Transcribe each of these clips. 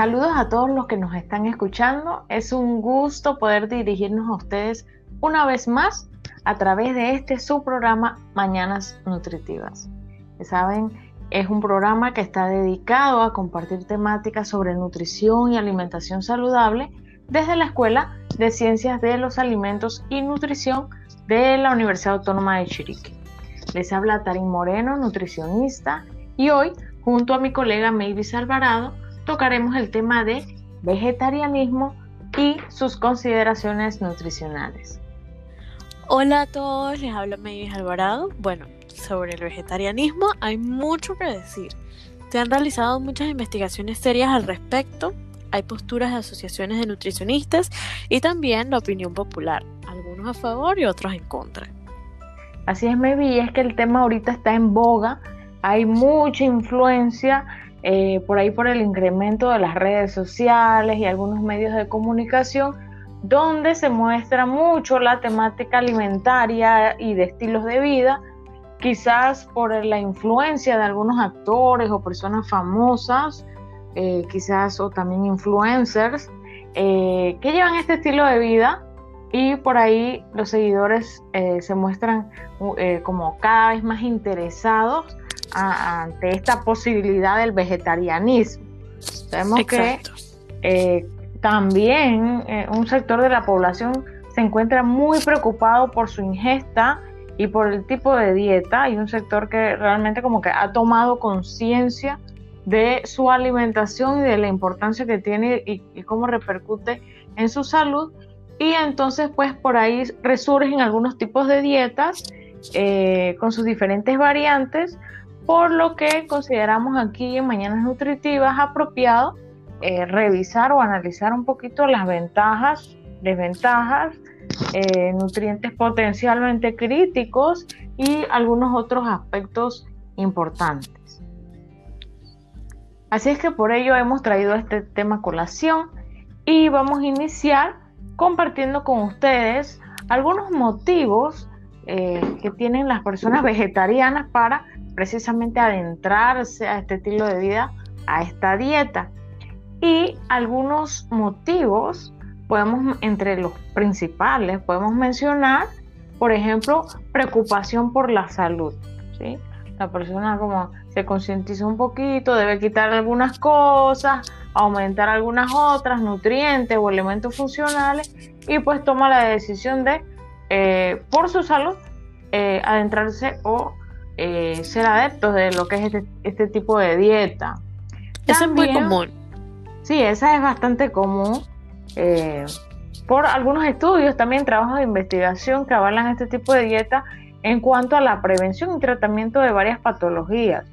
Saludos a todos los que nos están escuchando. Es un gusto poder dirigirnos a ustedes una vez más a través de este su programa Mañanas Nutritivas. saben, es un programa que está dedicado a compartir temáticas sobre nutrición y alimentación saludable desde la Escuela de Ciencias de los Alimentos y Nutrición de la Universidad Autónoma de Chiriquí. Les habla Tarín Moreno, nutricionista, y hoy, junto a mi colega Mavis Alvarado, tocaremos el tema de vegetarianismo y sus consideraciones nutricionales. Hola a todos, les habla Mavis Alvarado. Bueno, sobre el vegetarianismo hay mucho que decir. Se han realizado muchas investigaciones serias al respecto, hay posturas de asociaciones de nutricionistas y también la opinión popular, algunos a favor y otros en contra. Así es, Mavis, es que el tema ahorita está en boga, hay mucha influencia eh, por ahí por el incremento de las redes sociales y algunos medios de comunicación, donde se muestra mucho la temática alimentaria y de estilos de vida, quizás por la influencia de algunos actores o personas famosas, eh, quizás o también influencers, eh, que llevan este estilo de vida y por ahí los seguidores se muestran como cada vez más interesados ante esta posibilidad del vegetarianismo. Sabemos que eh, también eh, un sector de la población se encuentra muy preocupado por su ingesta y por el tipo de dieta. Hay un sector que realmente como que ha tomado conciencia de su alimentación y de la importancia que tiene y, cómo repercute en su salud. Y entonces pues por ahí resurgen algunos tipos de dietas eh, con sus diferentes variantes por lo que consideramos aquí en Mañanas Nutritivas apropiado eh, revisar o analizar un poquito las ventajas, desventajas, eh, nutrientes potencialmente críticos y algunos otros aspectos importantes. Así es que por ello hemos traído este tema colación y vamos a iniciar compartiendo con ustedes algunos motivos eh, que tienen las personas vegetarianas para precisamente adentrarse a este estilo de vida, a esta dieta. Y algunos motivos, podemos, entre los principales, podemos mencionar, por ejemplo, preocupación por la salud. ¿sí? La persona como se concientiza un poquito, debe quitar algunas cosas, aumentar algunas otras, nutrientes o elementos funcionales, y pues toma la decisión de, eh, por su salud, eh, adentrarse o eh, ser adeptos de lo que es este, este tipo de dieta. Eso es muy común. Sí, esa es bastante común. Eh, por algunos estudios, también trabajos de investigación que avalan este tipo de dieta en cuanto a la prevención y tratamiento de varias patologías.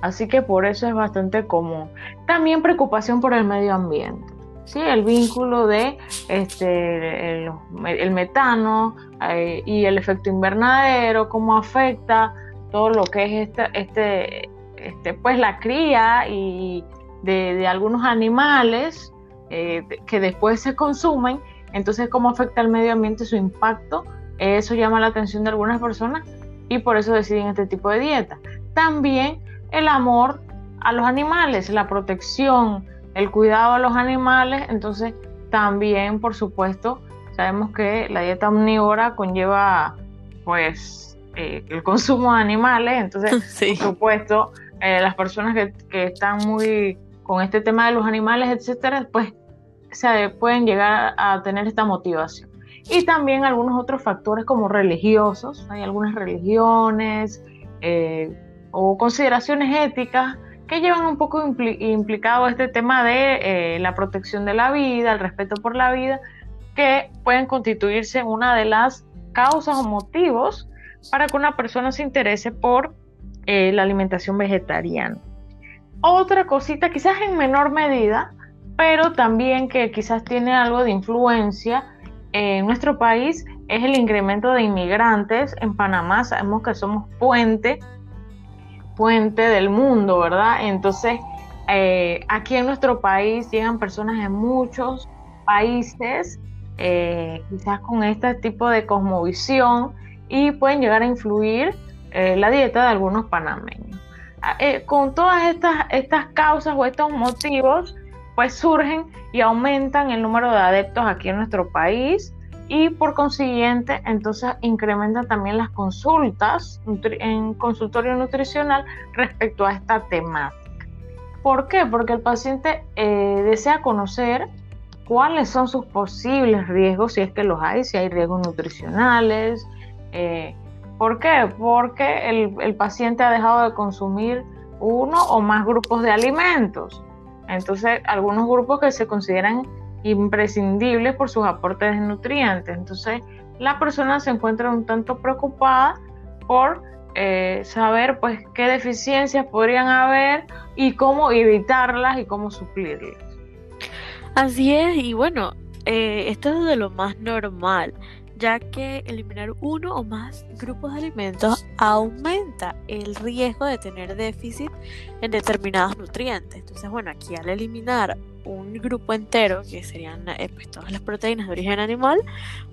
Así que por eso es bastante común. También preocupación por el medio ambiente. ¿Sí? el vínculo de este, el, metano eh, y el efecto invernadero, cómo afecta todo lo que es este, este, este pues la cría y de, algunos animales eh, que después se consumen, entonces cómo afecta al medio ambiente su impacto, eso llama la atención de algunas personas y por eso deciden este tipo de dieta. También el amor a los animales, la protección, el cuidado a los animales, entonces también, por supuesto, sabemos que la dieta omnívora conlleva, pues, eh, el consumo de animales, entonces, por supuesto, eh, las personas que, están muy con este tema de los animales, etcétera, pues, se pueden llegar a tener esta motivación. Y también algunos otros factores como religiosos, hay algunas religiones eh, o consideraciones éticas que llevan un poco implicado este tema de eh, la protección de la vida, el respeto por la vida, que pueden constituirse una de las causas o motivos para que una persona se interese por eh, la alimentación vegetariana. Otra cosita, quizás en menor medida, pero también que quizás tiene algo de influencia en nuestro país, es el incremento de inmigrantes. En Panamá sabemos que somos puente puente del mundo, ¿verdad? Entonces, eh, aquí en nuestro país llegan personas de muchos países, eh, quizás con este tipo de cosmovisión, y pueden llegar a influir eh, la dieta de algunos panameños. eh, con todas estas, estas causas o estos motivos, pues surgen y aumentan el número de adeptos aquí en nuestro país y por consiguiente entonces incrementa también las consultas en consultorio nutricional respecto a esta temática. ¿Por qué? Porque el paciente eh, desea conocer cuáles son sus posibles riesgos, si es que los hay, si hay riesgos nutricionales. Eh, ¿Por qué? Porque el, el paciente ha dejado de consumir uno o más grupos de alimentos. Entonces, algunos grupos que se consideran imprescindibles por sus aportes de nutrientes. Entonces, la persona se encuentra un tanto preocupada por eh, saber pues qué deficiencias podrían haber y cómo evitarlas y cómo suplirlas. Así es, y bueno, eh, esto es de lo más normal ya que eliminar uno o más grupos de alimentos aumenta el riesgo de tener déficit en determinados nutrientes. Entonces, bueno, aquí al eliminar un grupo entero, que serían eh, pues, todas las proteínas de origen animal,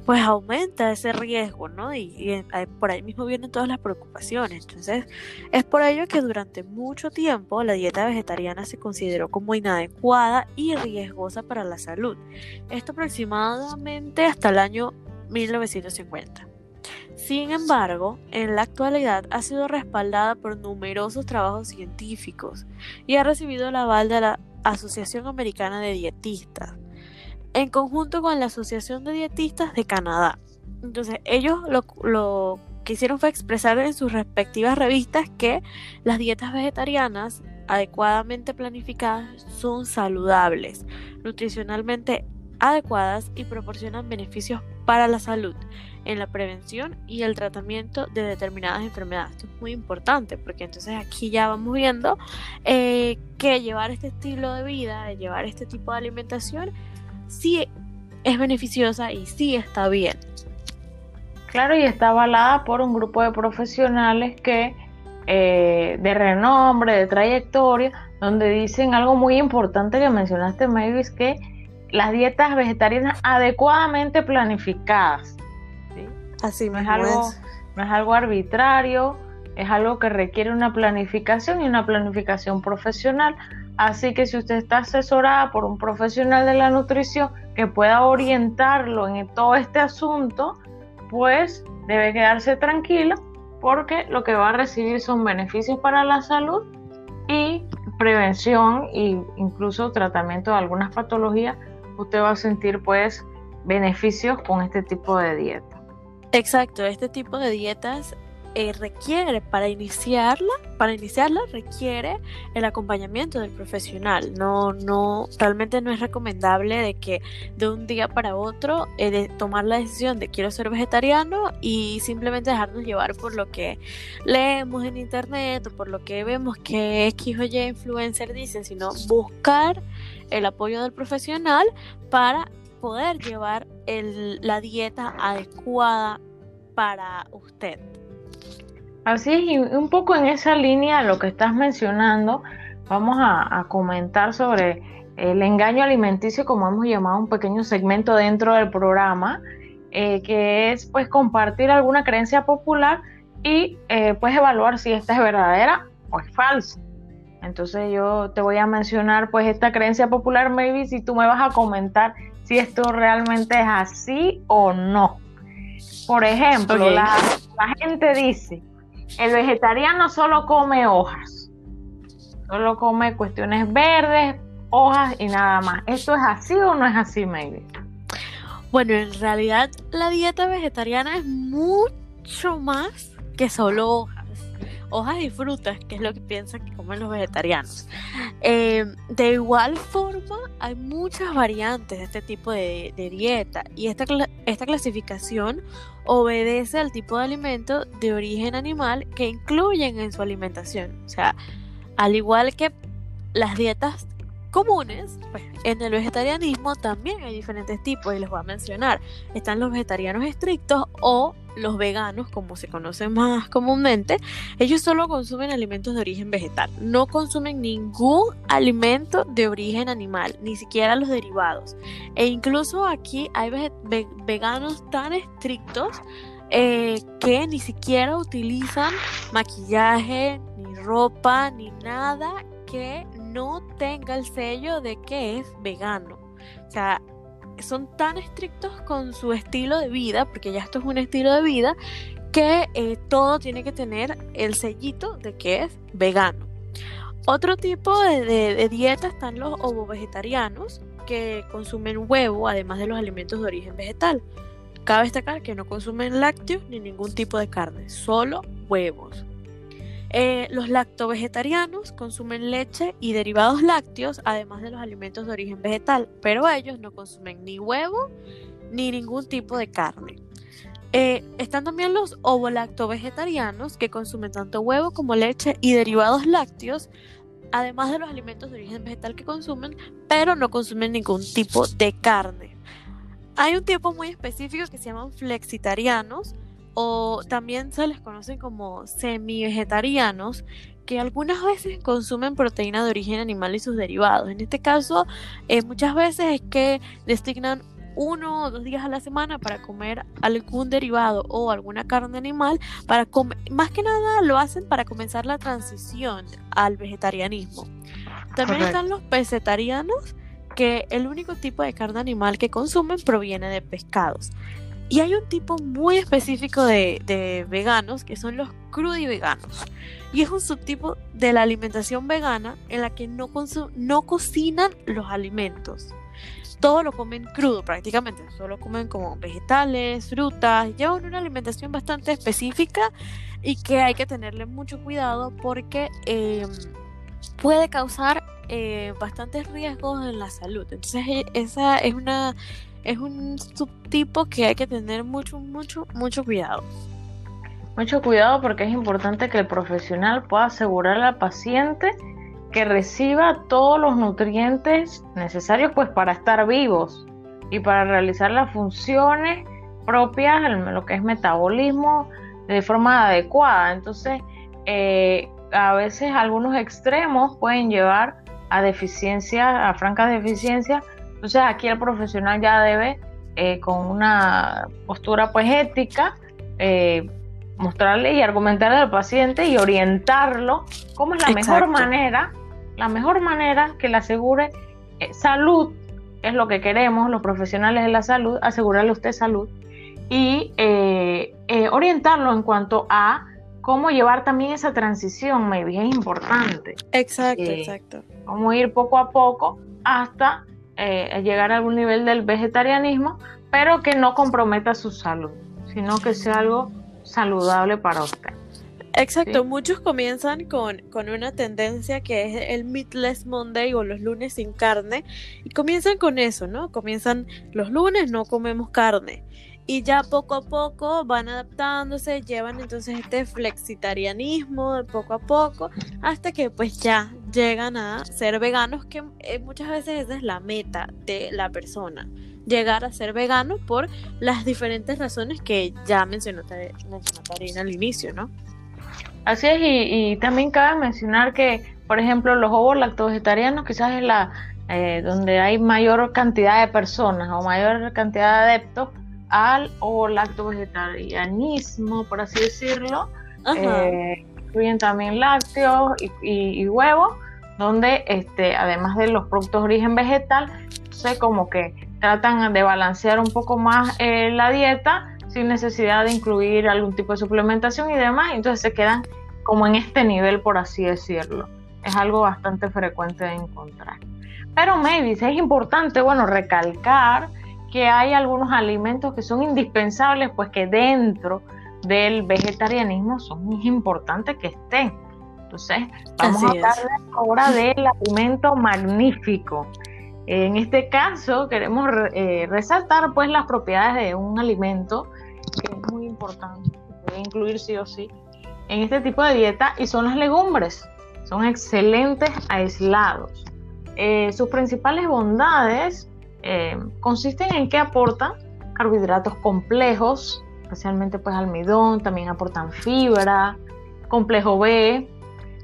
pues aumenta ese riesgo, ¿no? Y, eh, por ahí mismo vienen todas las preocupaciones. Entonces, es por ello que durante mucho tiempo la dieta vegetariana se consideró como inadecuada y riesgosa para la salud. Esto aproximadamente hasta el año 1950. Sin embargo, en la actualidad ha sido respaldada por numerosos trabajos científicos y ha recibido el aval de la Asociación Americana de Dietistas, en conjunto con la Asociación de Dietistas de Canadá. Entonces, ellos lo, lo que hicieron fue expresar en sus respectivas revistas que las dietas vegetarianas adecuadamente planificadas son saludables, nutricionalmente adecuadas y proporcionan beneficios para la salud en la prevención y el tratamiento de determinadas enfermedades. Esto es muy importante porque entonces aquí ya vamos viendo eh, que llevar este estilo de vida, llevar este tipo de alimentación, sí es beneficiosa y sí está bien. Claro, y está avalada por un grupo de profesionales que eh, de renombre, de trayectoria, donde dicen algo muy importante que mencionaste, Mavis, que las dietas vegetarianas adecuadamente planificadas. Así no es, algo, no es algo arbitrario, es algo que requiere una planificación y una planificación profesional. Así que si usted está asesorada por un profesional de la nutrición que pueda orientarlo en todo este asunto, pues debe quedarse tranquilo porque lo que va a recibir son beneficios para la salud y prevención e incluso tratamiento de algunas patologías usted va a sentir pues beneficios con este tipo de dieta. Exacto, este tipo de dietas eh, requiere para iniciarla, para iniciarla requiere el acompañamiento del profesional. No, no, realmente no es recomendable de que de un día para otro eh, de tomar la decisión de quiero ser vegetariano y simplemente dejarnos llevar por lo que leemos en internet o por lo que vemos que X o Y influencer dicen, sino buscar el apoyo del profesional para poder llevar la dieta adecuada para usted. Así es, y un poco en esa línea lo que estás mencionando, vamos a, comentar sobre el engaño alimenticio, como hemos llamado un pequeño segmento dentro del programa, eh, que es pues compartir alguna creencia popular y eh, pues evaluar si esta es verdadera o es falsa. Entonces yo te voy a mencionar pues esta creencia popular, maybe si tú me vas a comentar si esto realmente es así o no. Por ejemplo, la gente dice, el vegetariano solo come hojas, solo come cuestiones verdes, hojas y nada más. ¿Esto es así o no es así, maybe? Bueno, en realidad la dieta vegetariana es mucho más que solo hojas. Hojas y frutas, que es lo que piensan que comen los vegetarianos. Eh, de igual forma, hay muchas variantes de este tipo de, dieta y esta, esta clasificación obedece al tipo de alimento de origen animal que incluyen en su alimentación. O sea, al igual que las dietas comunes, pues en el vegetarianismo también hay diferentes tipos y les voy a mencionar. Están los vegetarianos estrictos o los veganos, como se conocen más comúnmente. Ellos solo consumen alimentos de origen vegetal, no consumen ningún alimento de origen animal, ni siquiera los derivados. E incluso aquí hay veganos tan estrictos eh, que ni siquiera utilizan maquillaje, ni ropa, ni nada que no tenga el sello de que es vegano. O sea, son tan estrictos con su estilo de vida, porque ya esto es un estilo de vida, que eh, todo tiene que tener el sellito de que es vegano. Otro tipo de, dieta están los ovo-vegetarianos, que consumen huevo, además de los alimentos de origen vegetal. Cabe destacar que no consumen lácteos ni ningún tipo de carne, solo huevos. Eh, los lacto-vegetarianos consumen leche y derivados lácteos, además de los alimentos de origen vegetal, pero ellos no consumen ni huevo ni ningún tipo de carne. Eh, están también los ovo-lacto-vegetarianos, que consumen tanto huevo como leche y derivados lácteos, además de los alimentos de origen vegetal que consumen, pero no consumen ningún tipo de carne. Hay un tipo muy específico que se llaman flexitarianos, o también se les conocen como semi-vegetarianos, que algunas veces consumen proteína de origen animal y sus derivados. En este caso, eh, muchas veces es que designan uno o dos días a la semana para comer algún derivado o alguna carne animal, para más que nada lo hacen para comenzar la transición al vegetarianismo. También están los pesetarianos, que el único tipo de carne animal que consumen proviene de pescados. Y hay un tipo muy específico de, veganos que son los crudiveganos. Y es un subtipo de la alimentación vegana en la que no, no cocinan los alimentos. Todo lo comen crudo prácticamente, solo comen como vegetales, frutas, llevan una alimentación bastante específica y que hay que tenerle mucho cuidado porque em, puede causar eh, bastantes riesgos en la salud. Entonces e, esa es una es un subtipo que hay que tener mucho, mucho, mucho cuidado. Mucho cuidado porque es importante que el profesional pueda asegurar al paciente que reciba todos los nutrientes necesarios pues para estar vivos y para realizar las funciones propias, lo que es metabolismo, de forma adecuada. Entonces, eh, a veces algunos extremos pueden llevar a deficiencias, a francas deficiencias entonces aquí el profesional ya debe, eh, con una postura pues ética, eh, mostrarle y argumentarle al paciente y orientarlo cómo es la mejor manera, la mejor manera que le asegure eh, salud, es lo que queremos los profesionales de la salud, asegurarle a usted salud y orientarlo en cuanto a cómo llevar también esa transición, maybe es importante. Exacto, exacto. Cómo ir poco a poco hasta eh, llegar a algún nivel del vegetarianismo, pero que no comprometa su salud, sino que sea algo saludable para usted. Exacto, muchos comienzan con, con, una tendencia que es el Meatless Monday o los lunes sin carne y comienzan con eso, ¿no? Comienzan los lunes no comemos carne y ya poco a poco van adaptándose, llevan entonces este flexitarianismo de poco a poco hasta que pues ya llegan a ser veganos, que eh, muchas veces esa es la meta de la persona, llegar a ser vegano por las diferentes razones que ya mencionó, Tarina al inicio, ¿no? Así es, y, también cabe mencionar que, por ejemplo, los ovos lacto-vegetarianos quizás es la eh, donde hay mayor cantidad de personas o mayor cantidad de adeptos al o lacto-vegetarianismo, por así decirlo. Eh, incluyen también lácteos y, huevos, donde este, además de los productos de origen vegetal, sé como que tratan de balancear un poco más eh, la dieta sin necesidad de incluir algún tipo de suplementación y demás, entonces se quedan como en este nivel, por así decirlo. Es algo bastante frecuente de encontrar. Pero maybe es importante, bueno, recalcar que hay algunos alimentos que son indispensables, pues que dentro del vegetarianismo son muy importantes que estén. Entonces, vamos a hablar ahora del alimento magnífico. En este caso, queremos eh, resaltar pues las propiedades de un alimento que es muy importante, que debe incluir sí o sí en este tipo de dieta y son las legumbres. Son excelentes aislados. Eh, sus principales bondades eh, consisten en que aportan carbohidratos complejos, especialmente pues almidón, también aportan fibra, complejo B,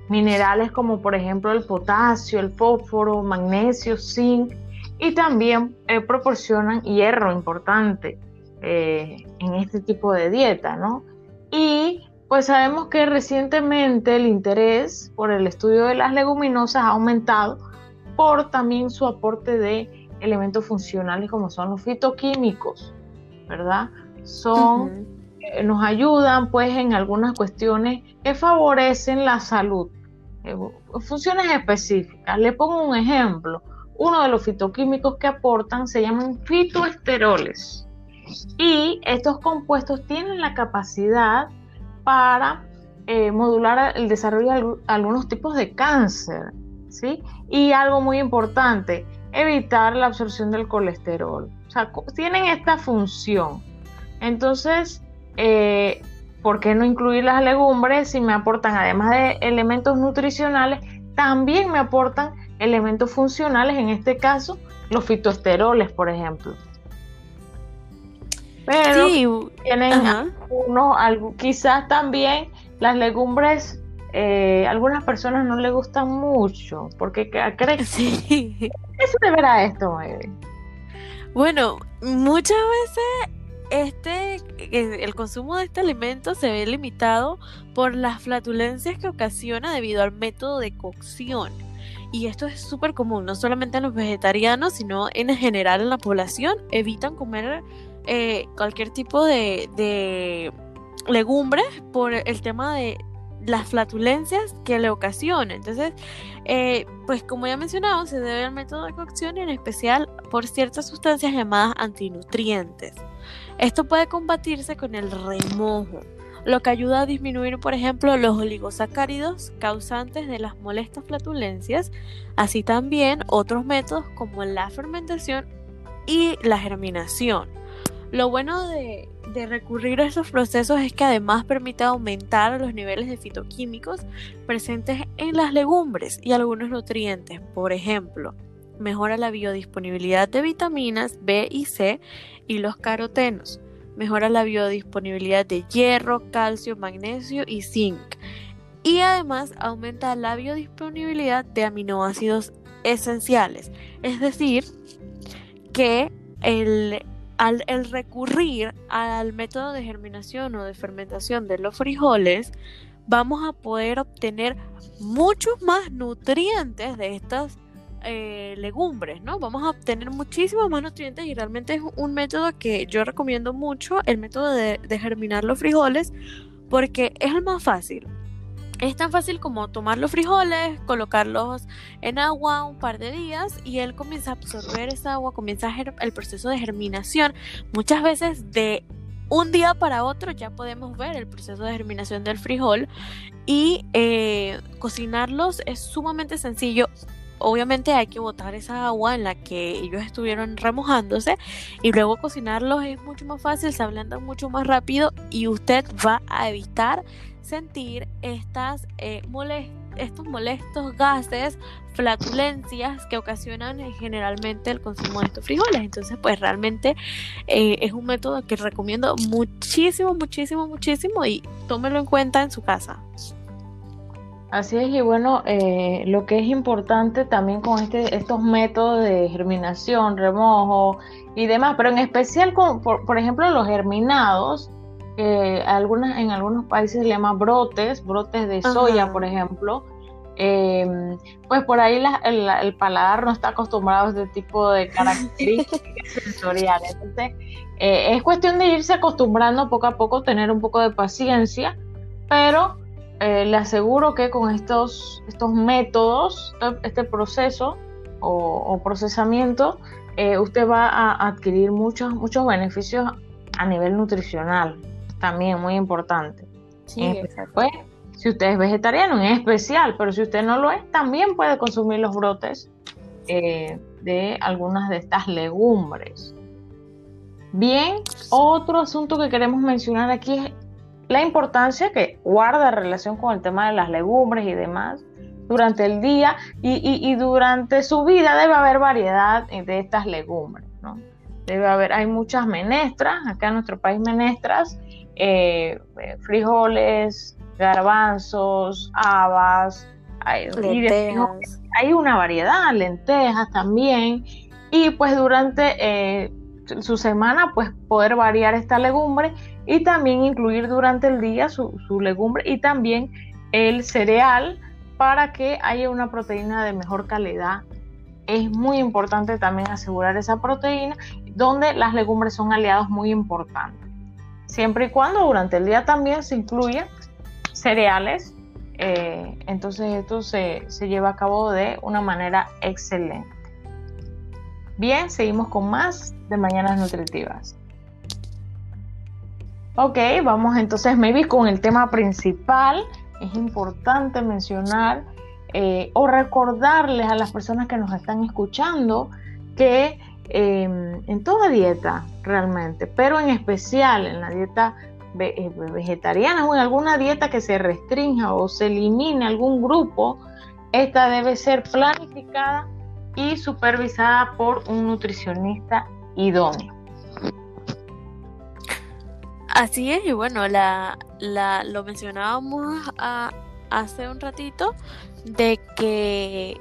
minerales como por ejemplo el potasio, el fósforo, magnesio, zinc y también eh, proporcionan hierro importante. eh, en este tipo de dieta, ¿no? Y pues sabemos que recientemente el interés por el estudio de las leguminosas ha aumentado por también su aporte de elementos funcionales como son los fitoquímicos, ¿verdad? Son, eh, nos ayudan pues en algunas cuestiones que favorecen la salud, eh, funciones específicas. Le pongo un ejemplo. Uno de los fitoquímicos que aportan se llaman fitoesteroles. Y estos compuestos tienen la capacidad para eh, modular el desarrollo de algunos tipos de cáncer, ¿sí? Y algo muy importante, evitar la absorción del colesterol. O sea, tienen esta función. Entonces, eh, ¿por qué no incluir las legumbres si me aportan, además de elementos nutricionales, también me aportan elementos funcionales, en este caso, los fitoesteroles, por ejemplo? Pero tienen algunos, algo, quizás también las legumbres, eh, algunas personas no les gustan mucho, porque creen sí. ¿qué se deberá esto, Bueno, muchas veces este el consumo de este alimento se ve limitado por las flatulencias que ocasiona debido al método de cocción. Y esto es súper común, no solamente en los vegetarianos, sino en general en la población. Evitan comer eh, cualquier tipo de, de legumbres por el tema de las flatulencias que le ocasiona. Entonces, eh, pues como ya mencionado, se debe al método de cocción y en especial por ciertas sustancias llamadas antinutrientes. Esto puede combatirse con el remojo, lo que ayuda a disminuir, por ejemplo, los oligosacáridos causantes de las molestas flatulencias, así también otros métodos como la fermentación y la germinación. Lo bueno de, recurrir a esos procesos es que además permite aumentar los niveles de fitoquímicos presentes en las legumbres y algunos nutrientes. Por ejemplo, mejora la biodisponibilidad de vitaminas B y C y los carotenos. Mejora la biodisponibilidad de hierro, calcio, magnesio y zinc. Y además aumenta la biodisponibilidad de aminoácidos esenciales. Es decir, que el al el recurrir al método de germinación o de fermentación de los frijoles, vamos a poder obtener muchos más nutrientes de estas eh, legumbres, ¿no? Vamos a obtener muchísimos más nutrientes y realmente es un método que yo recomiendo mucho, el método de germinar los frijoles, porque es el más fácil. Es tan fácil como tomar los frijoles, colocarlos en agua un par de días y él comienza a absorber esa agua, comienza el proceso de germinación. Muchas veces de un día para otro ya podemos ver el proceso de germinación del frijol y eh, cocinarlos es sumamente sencillo. Obviamente hay que botar esa agua en la que ellos estuvieron remojándose y luego cocinarlos es mucho más fácil, se ablandan mucho más rápido y usted va a evitar sentir estas, eh, estos molestos gases, flatulencias que ocasionan eh, generalmente el consumo de estos frijoles. Entonces, pues realmente eh, es un método que recomiendo muchísimo, muchísimo, muchísimo y tómelo en cuenta en su casa. Así es, y bueno, lo que es importante también con este, estos métodos de germinación, remojo y demás, pero en especial con, por, por ejemplo, los germinados, algunas, en algunos países se llama brotes, brotes de soya, por ejemplo. Em, pues por ahí el, paladar no está acostumbrado a este tipo de características sensoriales. Entonces, eh, es cuestión de irse acostumbrando poco a poco, tener un poco de paciencia, pero eh, le aseguro que con estos, estos métodos, este proceso o, procesamiento, eh, usted va a adquirir muchos, muchos beneficios a nivel nutricional también muy importante. Sí, pues, si usted es vegetariano, en especial, pero si usted no lo es, también puede consumir los brotes eh, de algunas de estas legumbres. Bien, otro asunto que queremos mencionar aquí es la importancia que guarda relación con el tema de las legumbres y demás durante el día y, durante su vida debe haber variedad de estas legumbres, ¿no? Debe haber, hay muchas menestras, acá en nuestro país menestras, eh, frijoles, garbanzos, habas, hay, hay una variedad, lentejas también, y pues durante eh, su semana, pues poder variar esta legumbre y también incluir durante el día su, su legumbre y también el cereal para que haya una proteína de mejor calidad. Es muy importante también asegurar esa proteína, donde las legumbres son aliados muy importantes. Siempre y cuando durante el día también se incluyan cereales, eh, entonces esto se, se lleva a cabo de una manera excelente. Bien, seguimos con más de Mañanas Nutritivas. Ok, vamos entonces maybe con el tema principal es importante mencionar eh, o recordarles a las personas que nos están escuchando que en toda dieta realmente, pero en especial en la dieta eh, vegetariana o en alguna dieta que se restrinja o se elimine algún grupo, esta debe ser planificada y supervisada por un nutricionista idóneo. Así es, y bueno, la, la, lo mencionábamos hace un ratito, de que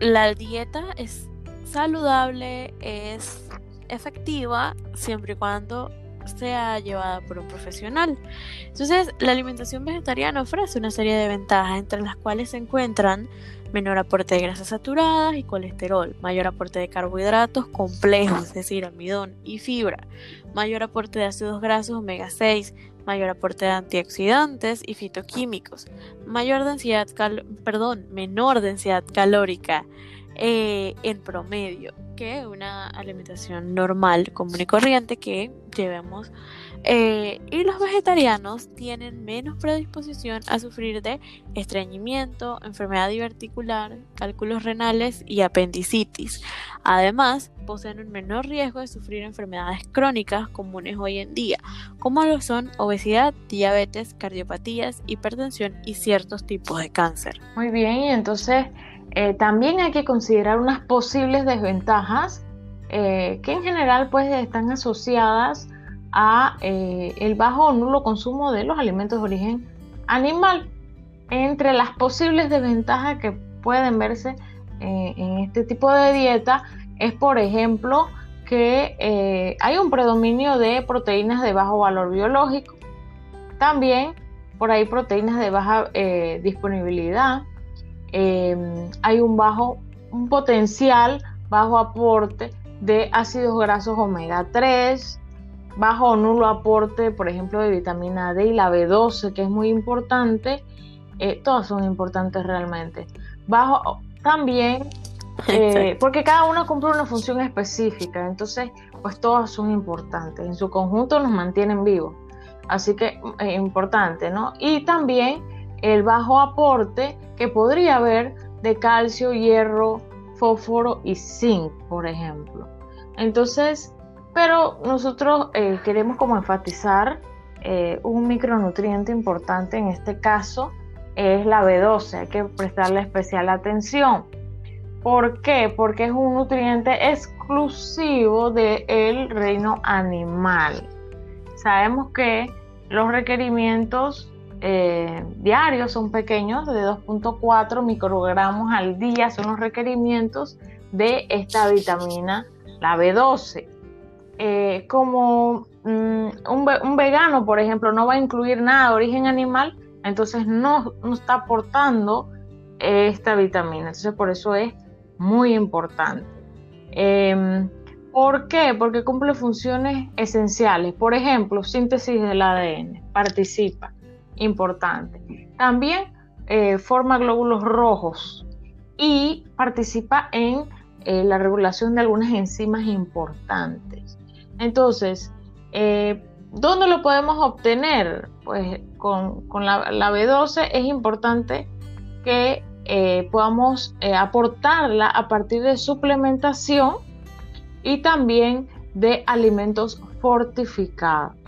la dieta es saludable, es efectiva, siempre y cuando sea llevada por un profesional. Entonces, la alimentación vegetariana ofrece una serie de ventajas, entre las cuales se encuentran menor aporte de grasas saturadas y colesterol, mayor aporte de carbohidratos complejos, es decir, almidón y fibra, mayor aporte de ácidos grasos omega 6, mayor aporte de antioxidantes y fitoquímicos, mayor densidad perdón, menor densidad calórica eh, en promedio que una alimentación normal, común y corriente que llevemos eh, y los vegetarianos tienen menos predisposición a sufrir de estreñimiento, enfermedad diverticular, cálculos renales y apendicitis. Además, poseen un menor riesgo de sufrir enfermedades crónicas comunes hoy en día, como lo son obesidad, diabetes, cardiopatías, hipertensión y ciertos tipos de cáncer. Muy bien, y entonces eh, también hay que considerar unas posibles desventajas eh, que en general pues están asociadas a eh, el bajo o nulo consumo de los alimentos de origen animal. Entre las posibles desventajas que pueden verse en este tipo de dieta es, por ejemplo, que hay un predominio de proteínas de bajo valor biológico. También por ahí proteínas de baja disponibilidad. Hay un bajo, un potencial bajo aporte de ácidos grasos omega 3, bajo o nulo aporte, por ejemplo, de vitamina D y la B12, que es muy importante. Eh, todas son importantes realmente. Bajo también, eh, porque cada una cumple una función específica, entonces, pues todas son importantes. En su conjunto nos mantienen vivos. Así que es eh, importante, ¿no? Y también el bajo aporte que podría haber de calcio, hierro, fósforo y zinc, por ejemplo. Entonces, pero nosotros eh, queremos como enfatizar eh, un micronutriente importante en este caso es la B12, hay que prestarle especial atención. ¿Por qué? Porque es un nutriente exclusivo del reino animal. Sabemos que los requerimientos eh, diarios son pequeños, de 2.4 microgramos al día son los requerimientos de esta vitamina, la B12. Eh, como mm, un, vegano, por ejemplo, no va a incluir nada de origen animal, entonces no, está aportando esta vitamina. Entonces por eso es muy importante. Em, ¿Por qué? Porque cumple funciones esenciales. Por ejemplo, síntesis del ADN, participa, importante. También eh, forma glóbulos rojos y participa en eh, la regulación de algunas enzimas importantes. Entonces, eh, ¿dónde lo podemos obtener? Pues con, la, B12 es importante que podamos aportarla a partir de suplementación y también de alimentos fortificados.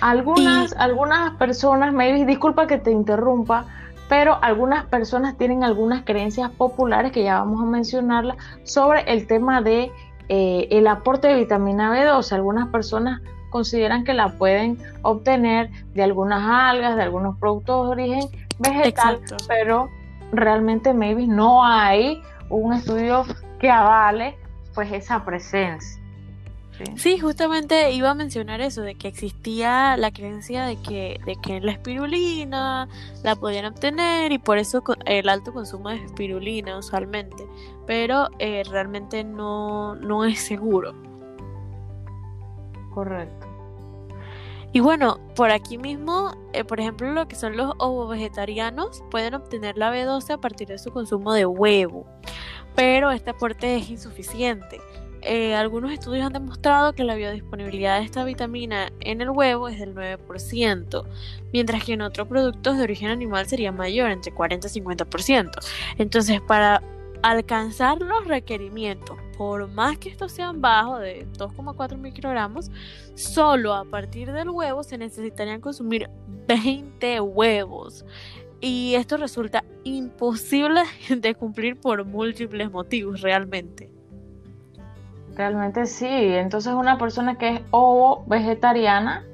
Algunas, algunas personas, maybe, disculpa que te interrumpa, pero algunas personas tienen algunas creencias populares que ya vamos a mencionarlas sobre el tema de eh, el aporte de vitamina B12. Algunas personas consideran que la pueden obtener de algunas algas, de algunos productos de origen vegetal, pero realmente maybe no hay un estudio que avale pues esa presencia. ¿Sí? justamente iba a mencionar eso, de que existía la creencia de que, de que la espirulina la podían obtener y por eso el alto consumo de espirulina usualmente, pero eh, realmente no, no es seguro. Correcto. Y bueno, por aquí mismo, eh, por ejemplo, lo que son los ovo vegetarianos pueden obtener la B12 a partir de su consumo de huevo, pero este aporte es insuficiente. Eh, algunos estudios han demostrado que la biodisponibilidad de esta vitamina en el huevo es del 9%, mientras que en otros productos de origen animal sería mayor, entre 40 y 50%. Entonces, para alcanzar los requerimientos, por más que estos sean bajos, de 2,4 microgramos, solo a partir del huevo se necesitarían consumir 20 huevos. Y esto resulta imposible de cumplir por múltiples motivos realmente. Realmente sí. Entonces una persona que es ovo vegetariana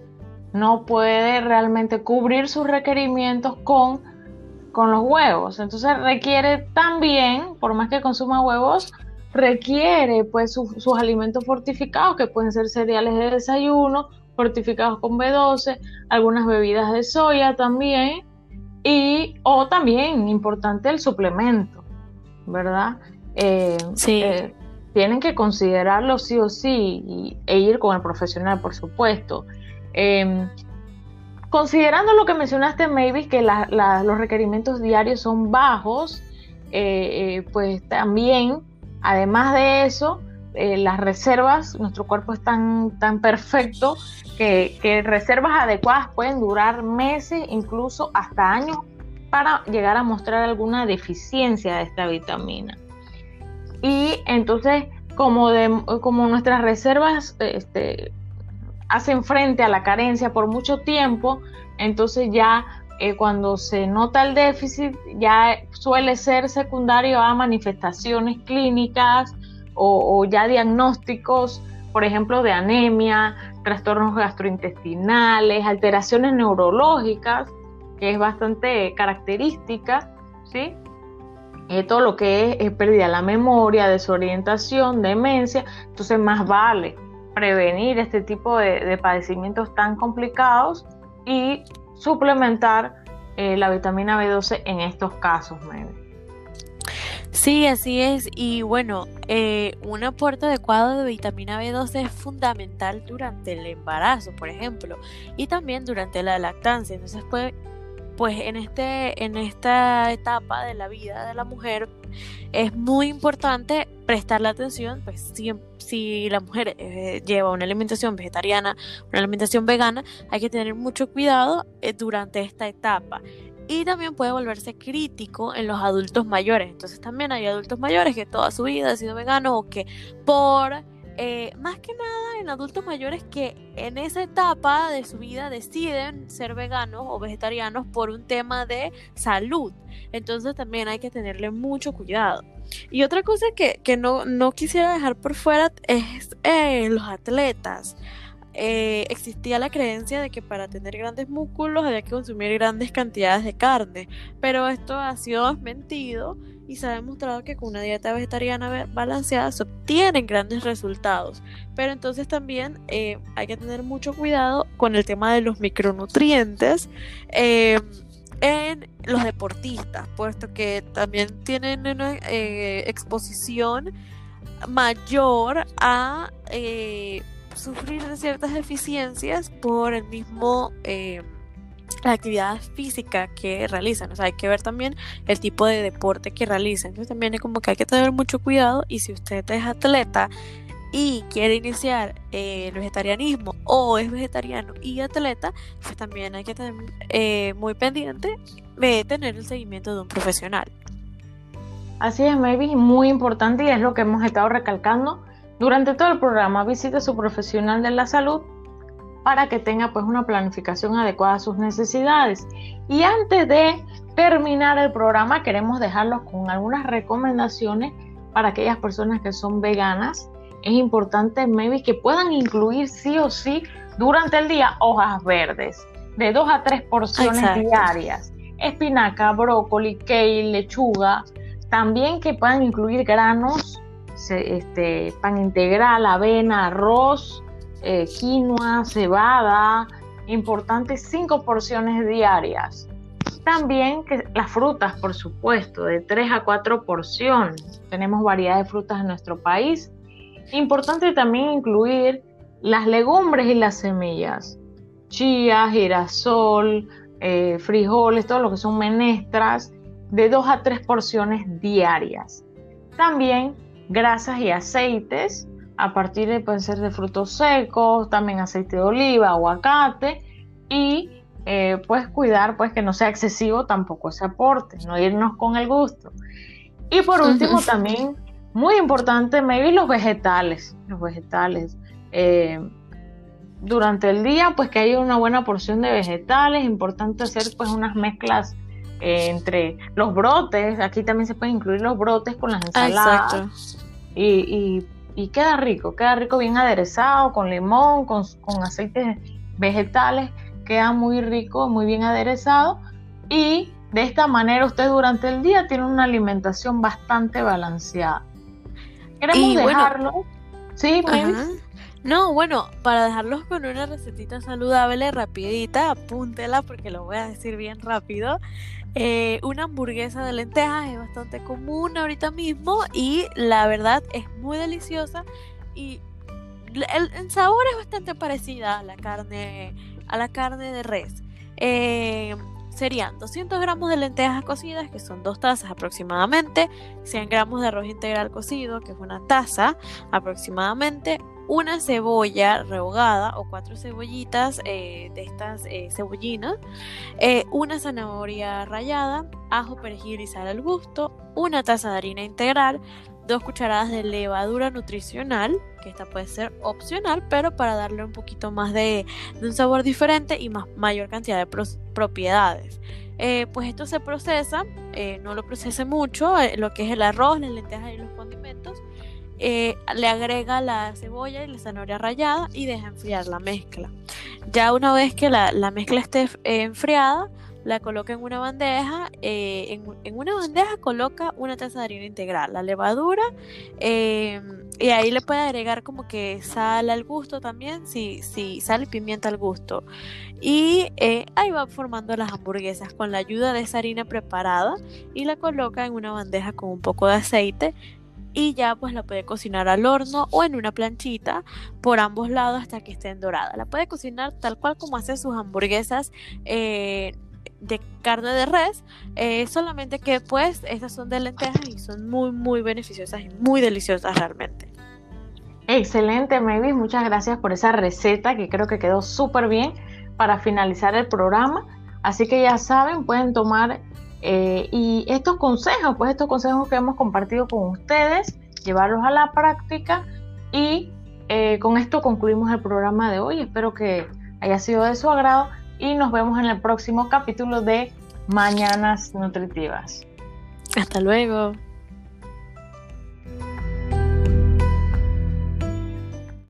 no puede realmente cubrir sus requerimientos con, con los huevos. Entonces requiere también, por más que consuma huevos, requiere pues sus alimentos fortificados, que pueden ser cereales de desayuno, fortificados con B12, algunas bebidas de soya también, y o también importante el suplemento, ¿verdad? Eh, sí. Eh, tienen que considerarlo sí o sí e ir con el profesional, por supuesto. Em, considerando lo que mencionaste, maybe, que los requerimientos diarios son bajos, eh, eh, pues también, además de eso, eh, las reservas, nuestro cuerpo es tan, tan perfecto que reservas adecuadas pueden durar meses, incluso hasta años, para llegar a mostrar alguna deficiencia de esta vitamina. Y entonces, como, de, como nuestras reservas este, hacen frente a la carencia por mucho tiempo, entonces ya eh, cuando se nota el déficit ya suele ser secundario a manifestaciones clínicas o, ya diagnósticos, por ejemplo, de anemia, trastornos gastrointestinales, alteraciones neurológicas, que es bastante característica, ¿sí? Eh, todo lo que es, pérdida de la memoria, desorientación, demencia, entonces más vale prevenir este tipo de, padecimientos tan complicados y suplementar eh, la vitamina B12 en estos casos, Sí, así es. Y bueno, eh, un aporte adecuado de vitamina B12 es fundamental durante el embarazo, por ejemplo, y también durante la lactancia. Entonces puede pues en, este, en esta etapa de la vida de la mujer es muy importante prestarle atención, pues si, si la mujer eh, lleva una alimentación vegetariana, una alimentación vegana, hay que tener mucho cuidado eh, durante esta etapa. Y también puede volverse crítico en los adultos mayores. Entonces también hay adultos mayores que toda su vida han sido veganos o que por eh, más que nada en adultos mayores que en esa etapa de su vida deciden ser veganos o vegetarianos por un tema de salud. Entonces también hay que tenerle mucho cuidado. Y otra cosa que, no, quisiera dejar por fuera es eh, los atletas. Eh, existía la creencia de que para tener grandes músculos había que consumir grandes cantidades de carne, pero esto ha sido desmentido y se ha demostrado que con una dieta vegetariana balanceada se obtienen grandes resultados. Pero entonces también eh, hay que tener mucho cuidado con el tema de los micronutrientes. Eh, en los deportistas, puesto que también tienen una eh, exposición mayor a sufrir ciertas deficiencias por el mismo la actividad física que realizan. O sea, hay que ver también el tipo de deporte que realizan. Entonces también es como que hay que tener mucho cuidado y si usted es atleta y quiere iniciar eh, el vegetarianismo o es vegetariano y atleta, pues también hay que tener eh, muy pendiente de tener el seguimiento de un profesional. Así es, maybe muy importante y es lo que hemos estado recalcando durante todo el programa. Visite a su profesional de la salud para que tenga pues una planificación adecuada a sus necesidades. Y antes de terminar el programa queremos dejarlos con algunas recomendaciones para aquellas personas que son veganas. Es importante maybe que puedan incluir sí o sí durante el día hojas verdes de dos a tres porciones diarias. Espinaca, brócoli, kale, lechuga. También que puedan incluir granos este, pan integral, avena, arroz, eh, quinoa, cebada, importantes cinco porciones diarias. También que las frutas, por supuesto, de 3 a 4 porciones. Tenemos variedad de frutas en nuestro país. Importante también incluir las legumbres y las semillas. Chía, girasol, eh, frijoles, todo lo que son menestras, de 2 a 3 porciones diarias. También grasas y aceites, a partir de pueden ser de frutos secos, también aceite de oliva, aguacate y eh, pues cuidar pues que no sea excesivo tampoco ese aporte, no irnos con el gusto. Y por último también, muy importante, maybe los vegetales, los vegetales. Eh, durante el día pues que haya una buena porción de vegetales, importante hacer pues unas mezclas eh, entre los brotes, aquí también se pueden incluir los brotes con las ah, ensaladas. y, y, queda rico, queda rico bien aderezado, con limón, con, con aceites vegetales, queda muy rico, muy bien aderezado. Y de esta manera usted durante el día tiene una alimentación bastante balanceada. Queremos dejarlo. sí, no, bueno, para dejarlos con una recetita saludable, rapidita, apúntela porque lo voy a decir bien rápido. Eh, una hamburguesa de lentejas es bastante común ahorita mismo y la verdad es muy deliciosa y el, sabor es bastante parecida a la carne, a la carne de res. Eh, serían 200 gramos de lentejas cocidas, que son dos tazas aproximadamente, 100 gramos de arroz integral cocido, que es una taza aproximadamente, una cebolla rehogada o cuatro cebollitas eh, de estas eh, cebollinas, eh, una zanahoria rallada, ajo, perejil y sal al gusto, una taza de harina integral, dos cucharadas de levadura nutricional, que esta puede ser opcional, pero para darle un poquito más de, un sabor diferente y más, mayor cantidad de propiedades. pues esto se procesa, no lo procese mucho, lo que es el arroz, las lentejas y los condimentos, eh, le agrega la cebolla y la zanahoria rallada y deja enfriar la mezcla. Ya una vez que la, mezcla esté eh, enfriada, la coloca en una bandeja. Eh, en, una bandeja coloca una taza de harina integral, la levadura, y ahí le puede agregar como que sal al gusto también, si, si sal y pimienta al gusto. Y ahí va formando las hamburguesas con la ayuda de esa harina preparada y la coloca en una bandeja con un poco de aceite y ya pues la puede cocinar al horno o en una planchita por ambos lados hasta que estén doradas. La puede cocinar tal cual como hace sus hamburguesas eh, de carne de res, eh, solamente que pues estas son de lentejas y son muy muy beneficiosas y muy deliciosas realmente. Excelente, Maybe. Muchas gracias por esa receta que creo que quedó súper bien para finalizar el programa. Así que ya saben, pueden tomar eh, y estos consejos, pues estos consejos que hemos compartido con ustedes, llevarlos a la práctica y eh, con esto concluimos el programa de hoy. Espero que haya sido de su agrado y nos vemos en el próximo capítulo de Mañanas Nutritivas. Hasta luego.